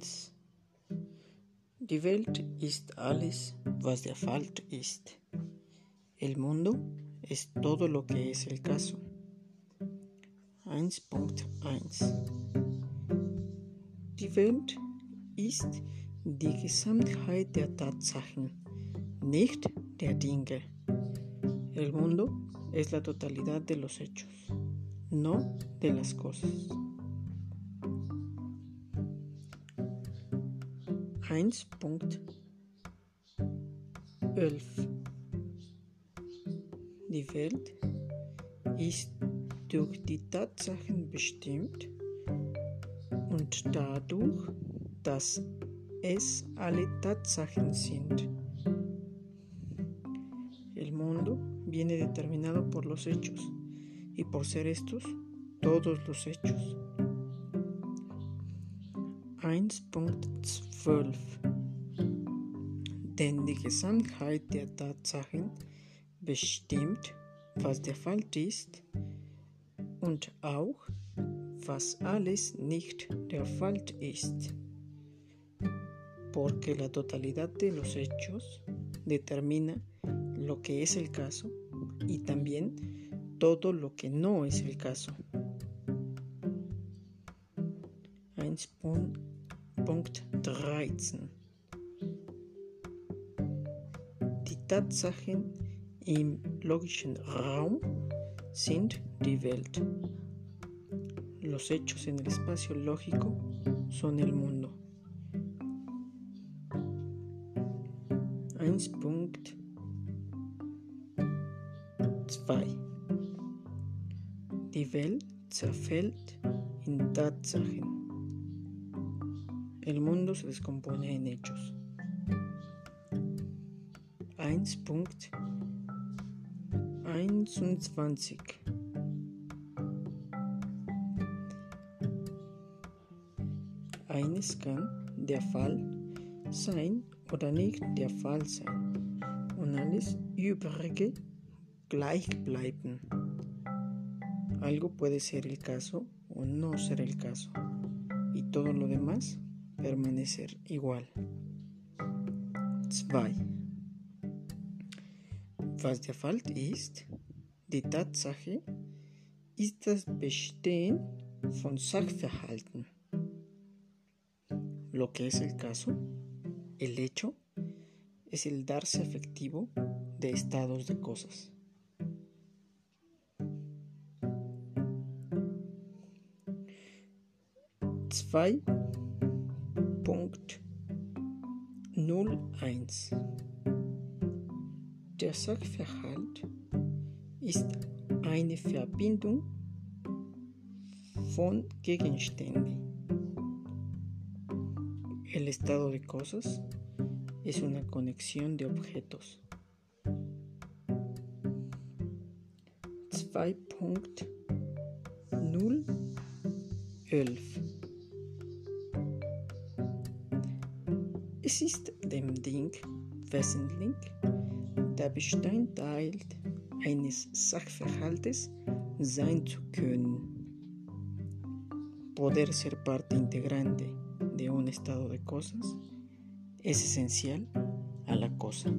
1 Die Welt ist alles, was der Fall ist. El mundo es todo lo que es el caso. 1.1 Die Welt ist die Gesamtheit der Tatsachen, nicht der Dinge. El mundo es la totalidad de los hechos, no de las cosas. 1.11 Die Welt ist durch die Tatsachen bestimmt und dadurch, dass es alle Tatsachen sind. El mundo viene determinado por los hechos y por ser estos todos los hechos. 1.12 Denn die Gesamtheit der Tatsachen bestimmt, was der Fall ist und auch, was alles nicht der Fall ist. Porque la totalidad de los hechos determina lo que es el caso y también todo lo que no es el caso. 1.13 Die Tatsachen im logischen Raum sind die Welt. Los hechos en el espacio lógico son el mundo. 1.2 Die Welt zerfällt in Tatsachen. El mundo se descompone en hechos. 1.21 Eines kann der Fall sein oder nicht der Fall sein und alles Übrige gleich bleiben. Algo puede ser el caso o no ser el caso y todo lo demás permanecer igual. 2. Was der Fall ist, die Tatsache ist das Bestehen von Sachverhalten. Lo que es el caso, el hecho, es el darse efectivo de estados de cosas. Zwei 01 Der Sachverhalt ist eine Verbindung von Gegenständen. El estado de cosas es una conexión de objetos. 2.011 Es ist dem Ding wesentlich der Bestandteil eines Sachverhaltes sein zu können. Poder ser parte integrante de un estado de cosas es esencial a la cosa.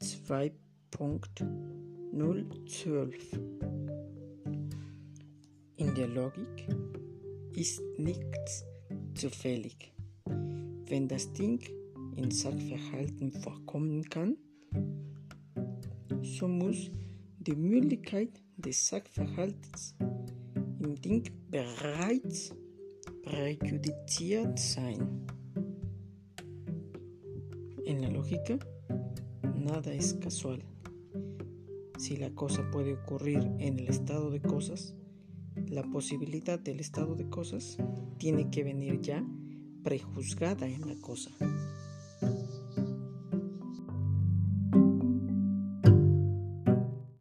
Zwei Punkt null zwölf der Logik ist nichts zufällig. Wenn das Ding in Sachverhalten vorkommen kann, so muss die Möglichkeit des Sachverhalts im Ding bereits präjudiziert sein. En la lógica, nada es casual. Si la cosa puede ocurrir en el estado de cosas, la posibilidad del estado de cosas tiene que venir ya prejuzgada en la cosa.